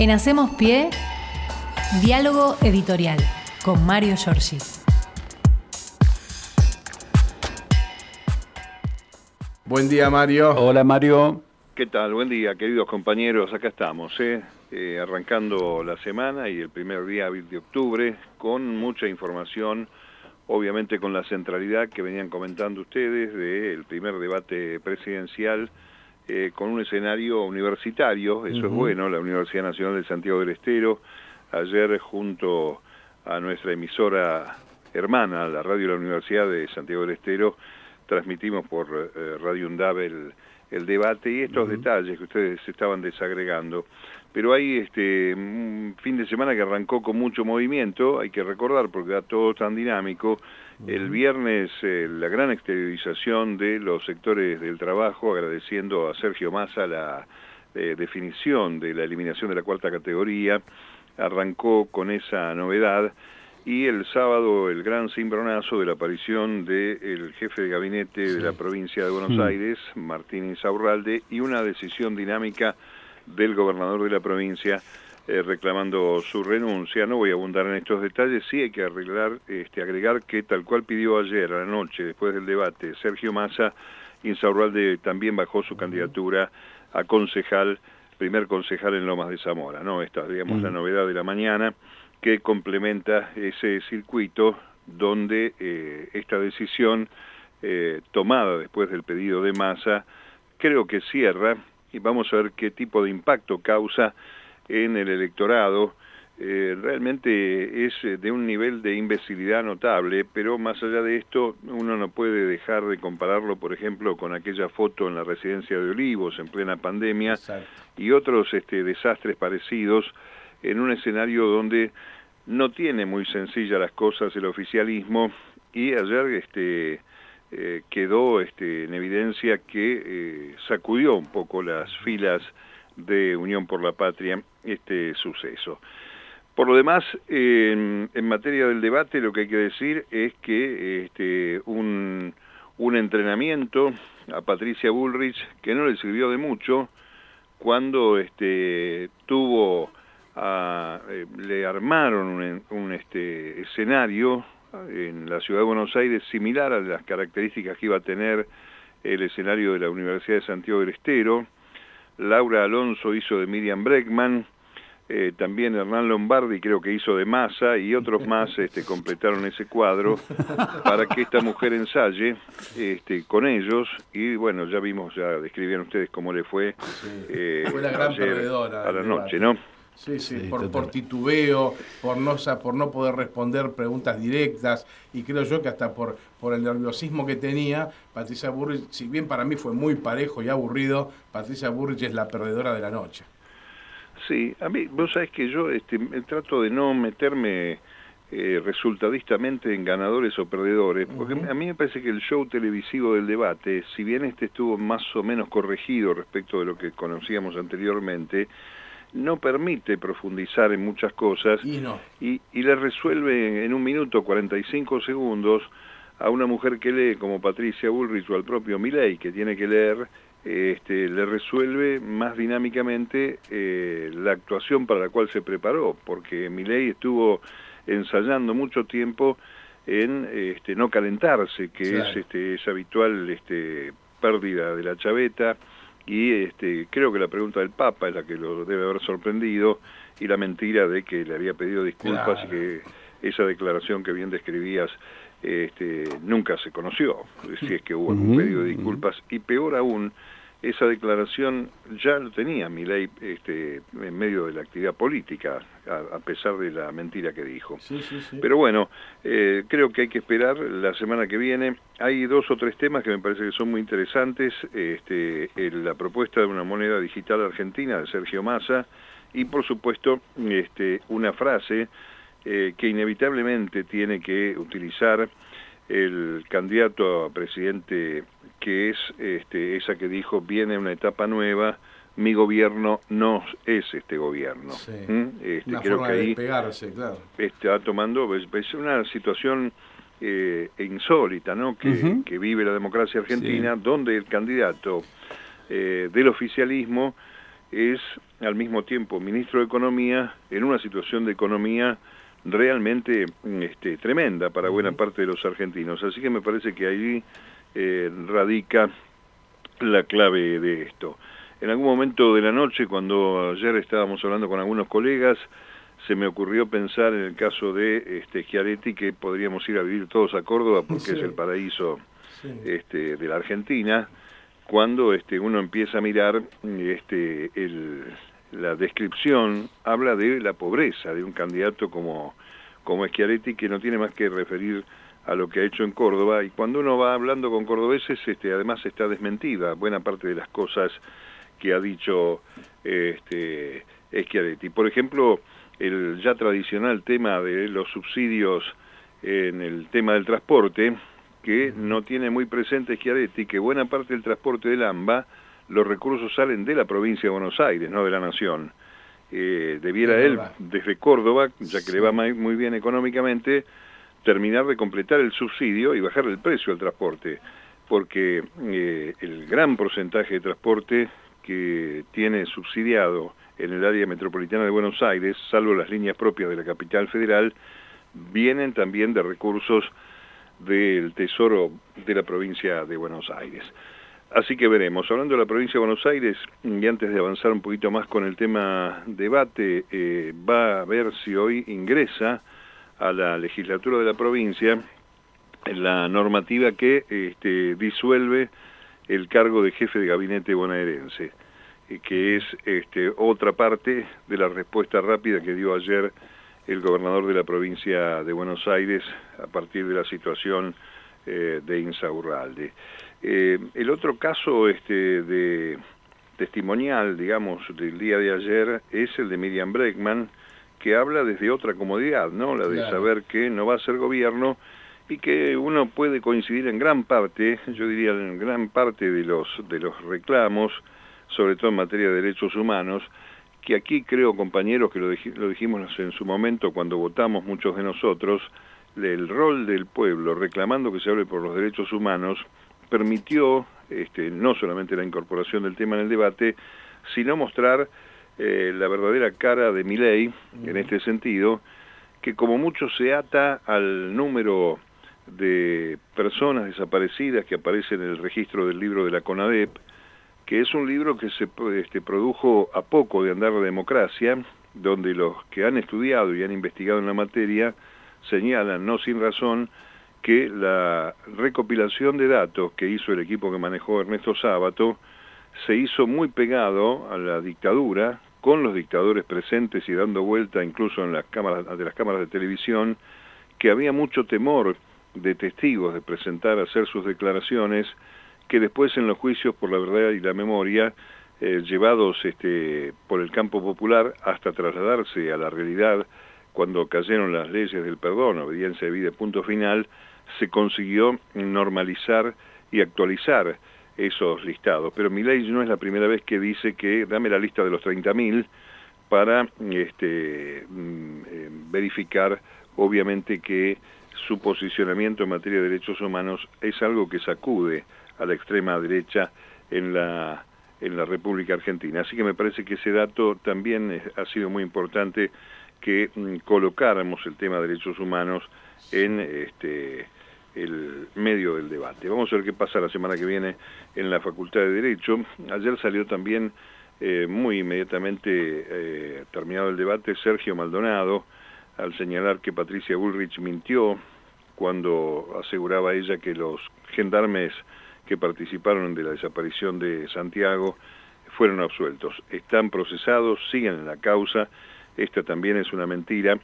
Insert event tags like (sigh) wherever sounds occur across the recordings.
En Hacemos Pie, diálogo editorial con Mario Giorgi. Buen día, Mario. Hola, Mario. ¿Qué tal? Buen día, queridos compañeros. Acá estamos, ¿eh? Eh, arrancando la semana y el primer día hábil de octubre con mucha información, obviamente con la centralidad que venían comentando ustedes del primer debate presidencial eh, con un escenario universitario, eso es bueno, la Universidad Nacional de Santiago del Estero, ayer junto a nuestra emisora hermana, la radio de la Universidad de Santiago del Estero, transmitimos por eh, Radio UNDAV el, debate y estos detalles que ustedes estaban desagregando. Pero hay este, un fin de semana que arrancó con mucho movimiento, hay que recordar porque era todo tan dinámico, el viernes eh, la gran exteriorización de los sectores del trabajo, agradeciendo a Sergio Massa la eh, definición de la eliminación de la cuarta categoría, arrancó con esa novedad. Y el sábado el gran cimbronazo de la aparición del jefe de gabinete de la provincia de Buenos Aires, Martín Insaurralde, y una decisión dinámica del gobernador de la provincia eh, reclamando su renuncia. No voy a abundar en estos detalles, sí hay que arreglar, este, agregar que tal cual pidió ayer a la noche, después del debate, Sergio Massa, Insaurralde también bajó su candidatura a concejal, primer concejal en Lomas de Zamora, ¿no? Esta es, digamos, la novedad de la mañana que complementa ese circuito donde eh, esta decisión eh, tomada después del pedido de Massa creo que cierra y vamos a ver qué tipo de impacto causa en el electorado eh, realmente es eh, de un nivel de imbecilidad notable, pero más allá de esto uno no puede dejar de compararlo, por ejemplo, con aquella foto en la residencia de Olivos en plena pandemia y otros este, desastres parecidos en un escenario donde no tiene muy sencilla las cosas el oficialismo y ayer este, eh, quedó este, en evidencia que sacudió un poco las filas de Unión por la Patria este suceso. Por lo demás, en, materia del debate, lo que hay que decir es que este, un, un entrenamiento a Patricia Bullrich que no le sirvió de mucho cuando este, tuvo, eh, le armaron un, un este, escenario en la ciudad de Buenos Aires similar a las características que iba a tener el escenario de la Universidad de Santiago del Estero, Laura Alonso hizo de Miriam Breckman, eh, también Hernán Lombardi creo que hizo de Massa y otros más este, completaron ese cuadro para que esta mujer ensaye este, con ellos. Y bueno, ya vimos, ya describieron ustedes cómo le fue, eh, fue la gran a la noche, ¿no? Sí, sí, por, por, titubeo, por no, por no poder responder preguntas directas y creo yo que hasta por, por el nerviosismo que tenía, Patricia Burrich, si bien para mí fue muy parejo y aburrido, Patricia Burrich es la perdedora de la noche. Sí, a mí, vos sabés que yo este, trato de no meterme eh, resultadistamente en ganadores o perdedores, porque a mí me parece que el show televisivo del debate, si bien este estuvo más o menos corregido respecto de lo que conocíamos anteriormente, no permite profundizar en muchas cosas y, no. y, le resuelve en un minuto 45 segundos a una mujer que lee como Patricia Bullrich o al propio Milei que tiene que leer este, le resuelve más dinámicamente eh, la actuación para la cual se preparó, porque Milei estuvo ensayando mucho tiempo en este, no calentarse, que es este, esa habitual este, pérdida de la chaveta, y este, creo que la pregunta del Papa es la que lo debe haber sorprendido y la mentira de que le había pedido disculpas y que esa declaración que bien describías este, nunca se conoció, si es que hubo un pedido de disculpas. Y peor aún, esa declaración ya lo tenía Milei este, en medio de la actividad política, a, pesar de la mentira que dijo. Pero bueno, eh, creo que hay que esperar la semana que viene. Hay dos o tres temas que me parece que son muy interesantes. Este, la propuesta de una moneda digital argentina de Sergio Massa y por supuesto este, una frase eh, que inevitablemente tiene que utilizar el candidato a presidente que es este, esa que dijo viene una etapa nueva mi gobierno no es este gobierno ¿Mm? este, creo que ahí claro. está tomando es una situación eh, insólita no que, que, vive la democracia argentina donde el candidato eh, del oficialismo es al mismo tiempo ministro de Economía en una situación de economía realmente este, tremenda para buena parte de los argentinos. Así que me parece que allí eh, radica la clave de esto. En algún momento de la noche, cuando ayer estábamos hablando con algunos colegas, se me ocurrió pensar en el caso de este, Schiaretti que podríamos ir a vivir todos a Córdoba porque es el paraíso este, de la Argentina cuando este, uno empieza a mirar este, la descripción, habla de la pobreza de un candidato como, como Schiaretti, que no tiene más que referir a lo que ha hecho en Córdoba, y cuando uno va hablando con cordobeses, este, además está desmentida buena parte de las cosas que ha dicho este, Schiaretti. Por ejemplo, el ya tradicional tema de los subsidios en el tema del transporte, que no tiene muy presente Schiaretti que buena parte del transporte del AMBA, los recursos salen de la provincia de Buenos Aires, no de la nación. Eh, debiera él, desde Córdoba, ya que le va muy bien económicamente, terminar de completar el subsidio y bajar el precio del transporte, porque eh, el gran porcentaje de transporte que tiene subsidiado en el área metropolitana de Buenos Aires, salvo las líneas propias de la capital federal, vienen también de recursos del Tesoro de la provincia de Buenos Aires. Así que veremos. Hablando de la provincia de Buenos Aires, y antes de avanzar un poquito más con el tema debate, eh, va a ver si hoy ingresa a la legislatura de la provincia la normativa que este, disuelve el cargo de jefe de gabinete bonaerense, eh, que es este, otra parte de la respuesta rápida que dio ayer el gobernador de la provincia de Buenos Aires a partir de la situación eh, de Insaurralde. Eh, el otro caso este, de testimonial, digamos, del día de ayer es el de Miriam Breckman, que habla desde otra comodidad, ¿no? La de saber que no va a ser gobierno y que uno puede coincidir en gran parte, yo diría en gran parte de los, de los reclamos, sobre todo en materia de derechos humanos, que aquí creo, compañeros, que lo, lo dijimos en su momento cuando votamos muchos de nosotros, el rol del pueblo reclamando que se hable por los derechos humanos permitió este, no solamente la incorporación del tema en el debate, sino mostrar eh, la verdadera cara de mi ley, en este sentido, que como mucho se ata al número de personas desaparecidas que aparecen en el registro del libro de la CONADEP, que es un libro que se este, produjo a poco de andar la democracia, donde los que han estudiado y han investigado en la materia señalan, no sin razón, que la recopilación de datos que hizo el equipo que manejó Ernesto Sábato se hizo muy pegado a la dictadura, con los dictadores presentes y dando vuelta incluso en las cámaras de las cámaras de televisión, que había mucho temor de testigos de presentar, hacer sus declaraciones, que después en los juicios por la verdad y la memoria, eh, llevados este, por el campo popular hasta trasladarse a la realidad cuando cayeron las leyes del perdón, obediencia de vida, punto final, se consiguió normalizar y actualizar esos listados. Pero mi ley no es la primera vez que dice que dame la lista de los 30.000 para este, mm, eh, verificar, obviamente, que su posicionamiento en materia de derechos humanos es algo que sacude a la extrema derecha en la, en la República Argentina. Así que me parece que ese dato también ha sido muy importante que mm, colocáramos el tema de derechos humanos en este el medio del debate. Vamos a ver qué pasa la semana que viene en la Facultad de Derecho. Ayer salió también eh, muy inmediatamente eh, terminado el debate Sergio Maldonado al señalar que Patricia Bullrich mintió cuando aseguraba ella que los gendarmes que participaron de la desaparición de Santiago fueron absueltos. Están procesados, siguen en la causa, esta también es una mentira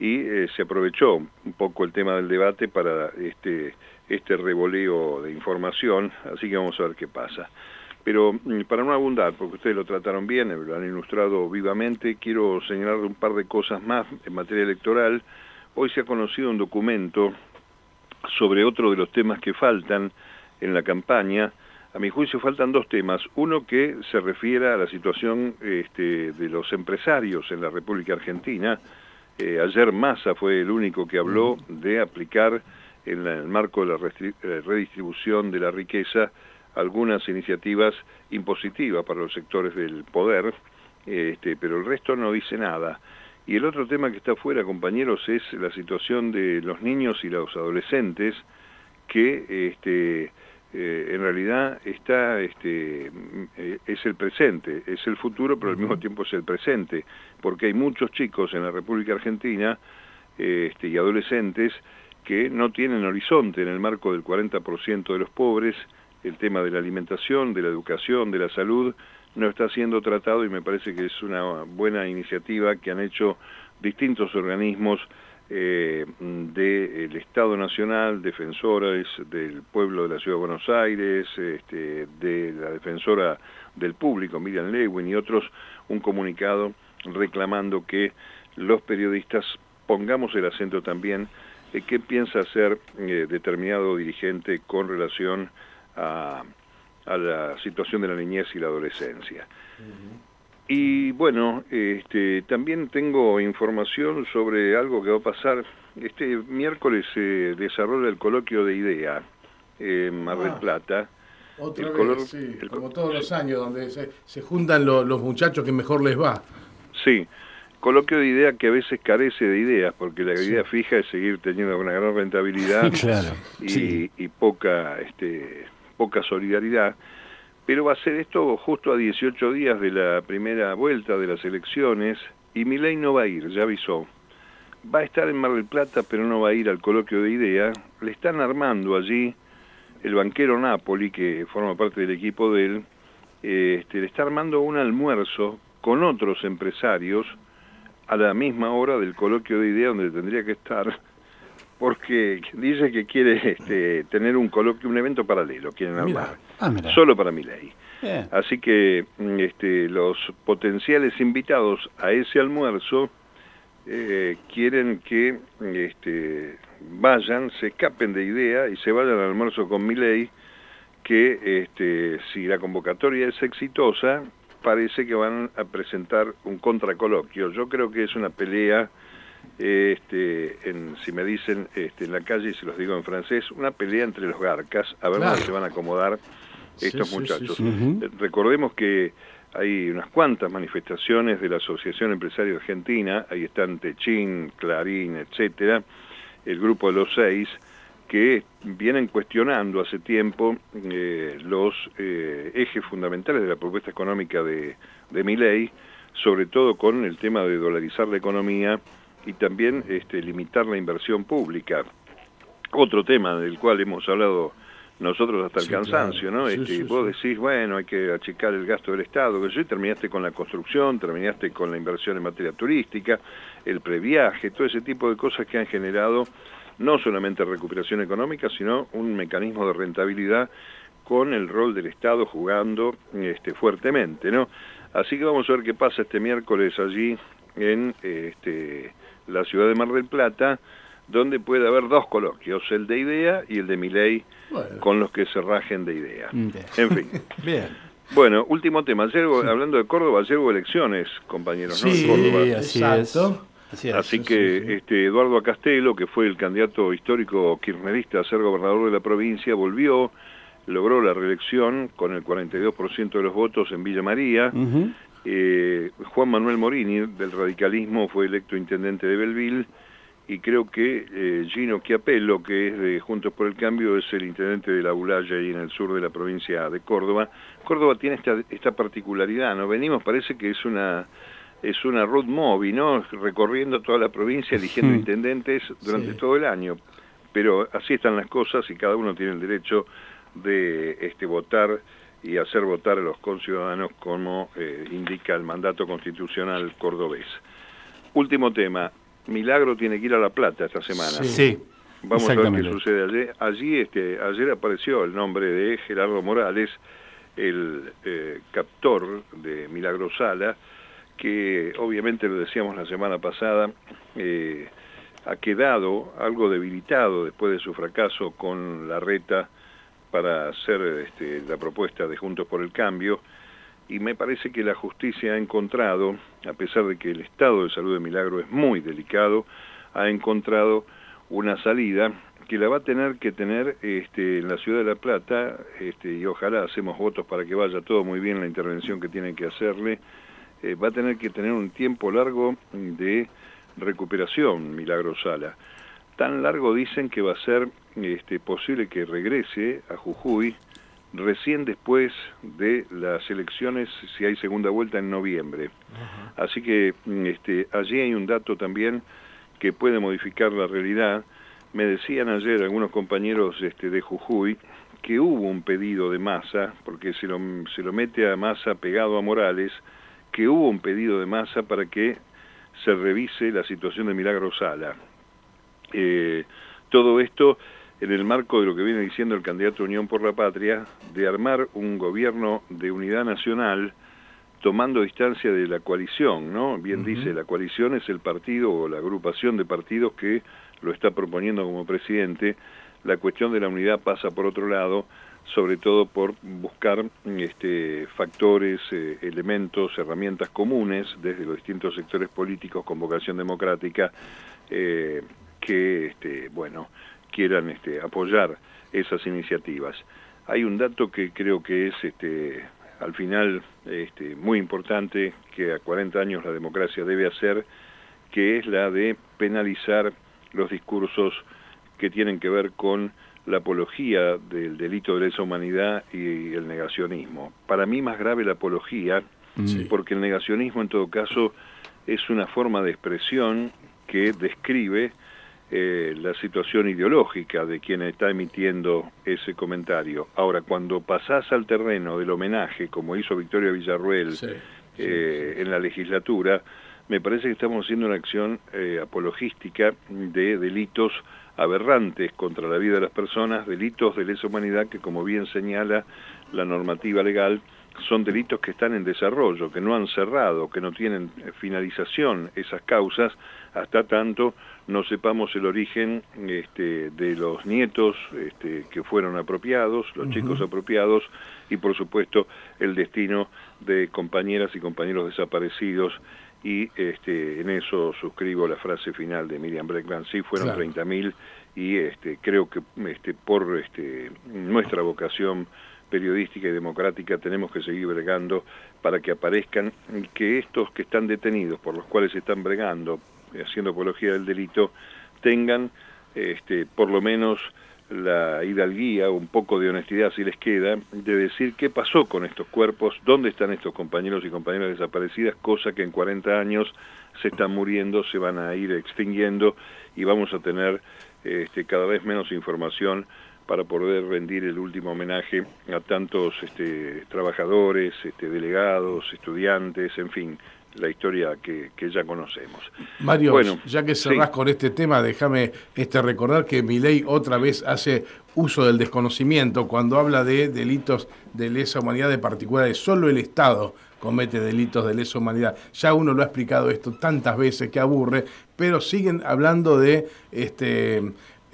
y eh, se aprovechó un poco el tema del debate para este, este revoleo de información, así que vamos a ver qué pasa. Pero mm, para no abundar, porque ustedes lo trataron bien, lo han ilustrado vivamente, quiero señalar un par de cosas más en materia electoral. Hoy se ha conocido un documento sobre otro de los temas que faltan en la campaña. A mi juicio faltan dos temas. Uno que se refiere a la situación este, de los empresarios en la República Argentina. Eh, ayer Massa fue el único que habló de aplicar en el marco de la redistribución de la riqueza algunas iniciativas impositivas para los sectores del poder, este, pero el resto no dice nada. Y el otro tema que está fuera, compañeros, es la situación de los niños y los adolescentes que este, eh, en realidad está este, eh, es el presente, es el futuro, pero al mismo tiempo es el presente, porque hay muchos chicos en la República Argentina este, y adolescentes que no tienen horizonte en el marco del 40% de los pobres, el tema de la alimentación, de la educación, de la salud, no está siendo tratado y me parece que es una buena iniciativa que han hecho distintos organismos eh, del Estado Nacional, defensores del pueblo de la Ciudad de Buenos Aires, este, de la defensora del público, Miriam Lewin y otros, un comunicado reclamando que los periodistas pongamos el acento también en qué piensa hacer eh, determinado dirigente con relación a la situación de la niñez y la adolescencia. Y bueno, este, también tengo información sobre algo que va a pasar. Este miércoles se desarrolla el coloquio de IDEA en Mar del ah, Plata. Otra vez, sí, como todos los años, donde se, juntan los muchachos que mejor les va. Sí, coloquio de IDEA que a veces carece de ideas, porque la idea fija es seguir teniendo una gran rentabilidad (laughs) y, y, poca este, poca solidaridad, pero va a ser esto justo a 18 días de la primera vuelta de las elecciones y Milei no va a ir, ya avisó. Va a estar en Mar del Plata, pero no va a ir al coloquio de idea. Le están armando allí el banquero Napoli, que forma parte del equipo de él, este, le está armando un almuerzo con otros empresarios a la misma hora del coloquio de idea donde tendría que estar porque dice que quiere este, tener un coloquio, un evento paralelo, quieren armar, ah, solo para mi ley. Así que mm, este, los potenciales invitados a ese almuerzo eh, quieren que este, vayan, se escapen de idea y se vayan al almuerzo con mi ley, que este, si la convocatoria es exitosa, parece que van a presentar un contracoloquio. Yo creo que es una pelea este, en, si me dicen este, en la calle, y se los digo en francés, una pelea entre los garcas, a ver cómo se van a acomodar estos muchachos. Eh, recordemos que hay unas cuantas manifestaciones de la Asociación Empresaria Argentina, ahí están Techín, Clarín, etcétera, el grupo de los seis, que vienen cuestionando hace tiempo eh, los eh, ejes fundamentales de la propuesta económica de, de mi ley, sobre todo con el tema de dolarizar la economía y también este, limitar la inversión pública. Otro tema del cual hemos hablado nosotros hasta el cansancio, ¿no? este, vos decís, bueno, hay que achicar el gasto del Estado, que yo terminaste con la construcción, terminaste con la inversión en materia turística, el previaje, todo ese tipo de cosas que han generado no solamente recuperación económica, sino un mecanismo de rentabilidad con el rol del Estado jugando este, fuertemente, ¿no? Así que vamos a ver qué pasa este miércoles allí en este, la ciudad de Mar del Plata, donde puede haber dos coloquios, el de idea y el de Miley, con los que se rajen de idea. En fin. (laughs) Bien. Bueno, último tema. Ayer, hablando de Córdoba, ayer hubo elecciones, compañeros, ¿no? Sí, Córdoba. así es. Así, que este Eduardo Castelo, que fue el candidato histórico kirchnerista a ser gobernador de la provincia, volvió, logró la reelección con el 42% de los votos en Villa María. Eh, Juan Manuel Morini, del radicalismo, fue electo intendente de Belville y creo que eh, Gino Chiapello, que es de Juntos por el Cambio, es el intendente de la Bulaya y en el sur de la provincia de Córdoba. Córdoba tiene esta, esta particularidad, ¿no? Venimos, parece que es una es una road movie, ¿no? Recorriendo toda la provincia, eligiendo intendentes durante todo el año. Pero así están las cosas y cada uno tiene el derecho de este votar y hacer votar a los conciudadanos como eh, indica el mandato constitucional cordobés. Último tema, Milagro tiene que ir a La Plata esta semana. Sí. Vamos a ver qué sucede allí. Allí este, ayer apareció el nombre de Gerardo Morales, el eh, captor de Milagro Sala, que obviamente lo decíamos la semana pasada, eh, ha quedado algo debilitado después de su fracaso con la reta para hacer este, la propuesta de Juntos por el Cambio y me parece que la justicia ha encontrado, a pesar de que el estado de salud de Milagro es muy delicado, ha encontrado una salida que la va a tener que tener este, en la ciudad de La Plata, este, y ojalá hacemos votos para que vaya todo muy bien la intervención que tienen que hacerle, eh, va a tener que tener un tiempo largo de recuperación, Milagro Sala. Tan largo dicen que va a ser este, posible que regrese a Jujuy recién después de las elecciones, si hay segunda vuelta en noviembre. Así que este, allí hay un dato también que puede modificar la realidad. Me decían ayer algunos compañeros este, de Jujuy que hubo un pedido de masa, porque se lo, se lo mete a masa pegado a Morales, que hubo un pedido de masa para que se revise la situación de Milagro Sala. Eh, todo esto en el marco de lo que viene diciendo el candidato Unión por la Patria, de armar un gobierno de unidad nacional tomando distancia de la coalición, ¿no? Bien dice, la coalición es el partido o la agrupación de partidos que lo está proponiendo como presidente. La cuestión de la unidad pasa por otro lado, sobre todo por buscar este, factores, eh, elementos, herramientas comunes desde los distintos sectores políticos con vocación democrática eh, que, este, bueno, quieran este, apoyar esas iniciativas. Hay un dato que creo que es este, al final este, muy importante que a 40 años la democracia debe hacer, que es la de penalizar los discursos que tienen que ver con la apología del delito de lesa humanidad y el negacionismo. Para mí más grave la apología, porque el negacionismo en todo caso es una forma de expresión que describe eh, la situación ideológica de quien está emitiendo ese comentario. Ahora, cuando pasás al terreno del homenaje, como hizo Victoria Villarruel eh, en la legislatura, me parece que estamos haciendo una acción eh, apologística de delitos aberrantes contra la vida de las personas, delitos de lesa humanidad que, como bien señala la normativa legal, son delitos que están en desarrollo, que no han cerrado, que no tienen finalización esas causas, hasta tanto no sepamos el origen este, de los nietos este, que fueron apropiados, los chicos apropiados, y por supuesto el destino de compañeras y compañeros desaparecidos. Y este, en eso suscribo la frase final de Miriam Breckman, sí fueron 30.000 y este, creo que este, por este, nuestra vocación periodística y democrática tenemos que seguir bregando para que aparezcan que estos que están detenidos, por los cuales se están bregando, haciendo apología del delito, tengan este, por lo menos la hidalguía, un poco de honestidad si les queda, de decir qué pasó con estos cuerpos, dónde están estos compañeros y compañeras desaparecidas, cosa que en 40 años se están muriendo, se van a ir extinguiendo y vamos a tener este, cada vez menos información para poder rendir el último homenaje a tantos este, trabajadores, este, delegados, estudiantes, en fin, la historia que, ya conocemos. Mario, bueno, ya que cerrás con este tema, déjame este, recordar que mi ley otra vez hace uso del desconocimiento cuando habla de delitos de lesa humanidad de particulares. Solo el Estado comete delitos de lesa humanidad. Ya uno lo ha explicado esto tantas veces que aburre, pero siguen hablando de este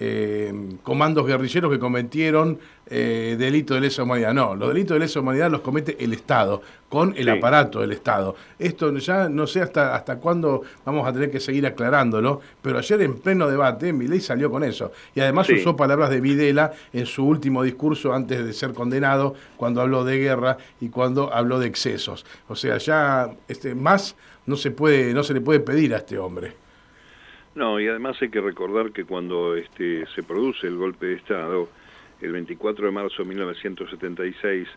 eh, comandos guerrilleros que cometieron eh, delitos de lesa humanidad. No, los delitos de lesa humanidad los comete el Estado, con el aparato del Estado. Esto ya no sé hasta, hasta cuándo vamos a tener que seguir aclarándolo, pero ayer en pleno debate ley salió con eso. Y además usó palabras de Videla en su último discurso antes de ser condenado, cuando habló de guerra y cuando habló de excesos. O sea, ya este, más no se, puede, no se le puede pedir a este hombre. No, y además hay que recordar que cuando este, se produce el golpe de Estado, el 24 de marzo de 1976,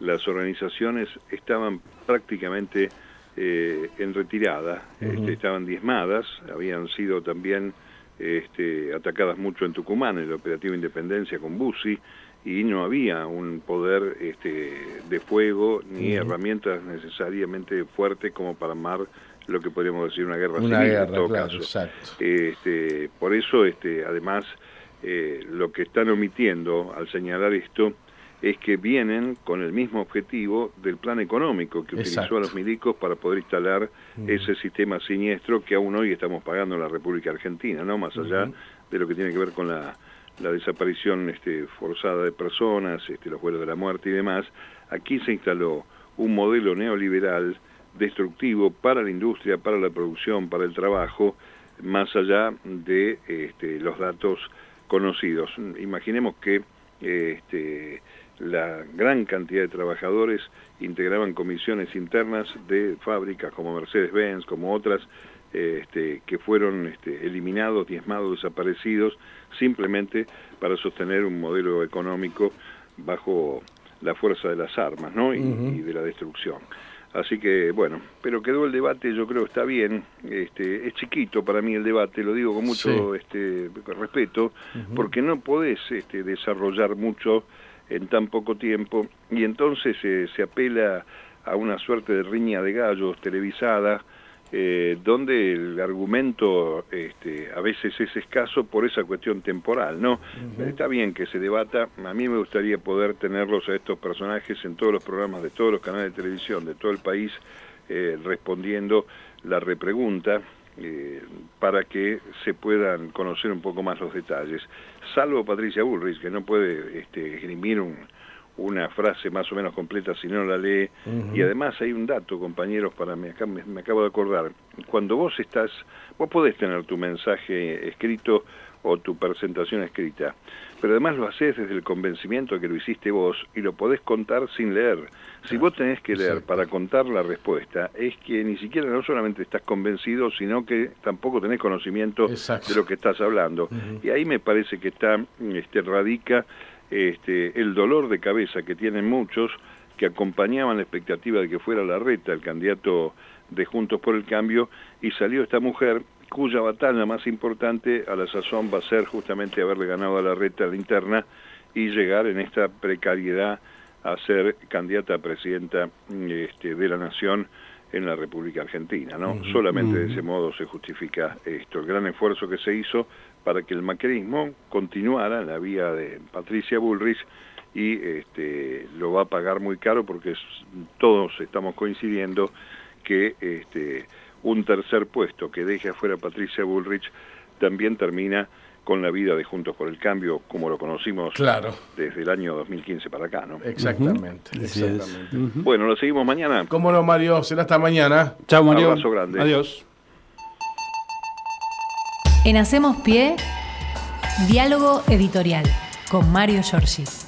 las organizaciones estaban prácticamente eh, en retirada, este, estaban diezmadas, habían sido también este, atacadas mucho en Tucumán, en el operativo Independencia con Bussi, y no había un poder este, de fuego ni herramientas necesariamente fuertes como para armar lo que podríamos decir una guerra una civil guerra, en todo caso. Este, por eso, este, además, eh, lo que están omitiendo al señalar esto es que vienen con el mismo objetivo del plan económico que utilizó a los milicos para poder instalar mm. ese sistema siniestro que aún hoy estamos pagando en la República Argentina, no más allá de lo que tiene que ver con la, la desaparición este, forzada de personas, este, los vuelos de la muerte y demás. Aquí se instaló un modelo neoliberal destructivo para la industria, para la producción, para el trabajo, más allá de este, los datos conocidos. Imaginemos que este, la gran cantidad de trabajadores integraban comisiones internas de fábricas como Mercedes-Benz, como otras, este, que fueron este, eliminados, diezmados, desaparecidos, simplemente para sostener un modelo económico bajo la fuerza de las armas ¿no? y, de la destrucción. Así que, bueno, pero quedó el debate, yo creo está bien, este, es chiquito para mí el debate, lo digo con mucho este, respeto, porque no podés este, desarrollar mucho en tan poco tiempo. Y entonces eh, se apela a una suerte de riña de gallos televisada eh, donde el argumento este, a veces es escaso por esa cuestión temporal, ¿no? Está bien que se debata, a mí me gustaría poder tenerlos a estos personajes en todos los programas de todos los canales de televisión de todo el país eh, respondiendo la repregunta eh, para que se puedan conocer un poco más los detalles. Salvo Patricia Bullrich, que no puede este, esgrimir una frase más o menos completa si no la lee. Y además hay un dato, compañeros, para mí, acá me, me, acabo de acordar. Cuando vos estás, vos podés tener tu mensaje escrito o tu presentación escrita, pero además lo haces desde el convencimiento que lo hiciste vos y lo podés contar sin leer. Si vos tenés que leer para contar la respuesta, es que ni siquiera no solamente estás convencido, sino que tampoco tenés conocimiento de lo que estás hablando. Y ahí me parece que está, este, radica este, el dolor de cabeza que tienen muchos que acompañaban la expectativa de que fuera la reta el candidato de Juntos por el Cambio y salió esta mujer cuya batalla más importante a la sazón va a ser justamente haberle ganado a la reta la interna y llegar en esta precariedad a ser candidata a presidenta este, de la nación en la República Argentina, ¿no? Solamente de ese modo se justifica esto, el gran esfuerzo que se hizo para que el macrismo continuara en la vía de Patricia Bullrich y este, lo va a pagar muy caro porque todos estamos coincidiendo que este, un tercer puesto que deje afuera Patricia Bullrich también termina con la vida de Juntos por el Cambio, como lo conocimos claro. desde el año 2015 para acá, ¿no? Exactamente, exactamente. Bueno, lo seguimos mañana. ¿Cómo no, Mario? Será hasta mañana. Chao, Mario. Un abrazo grande. Adiós. En Hacemos Pie, diálogo editorial con Mario Giorgi.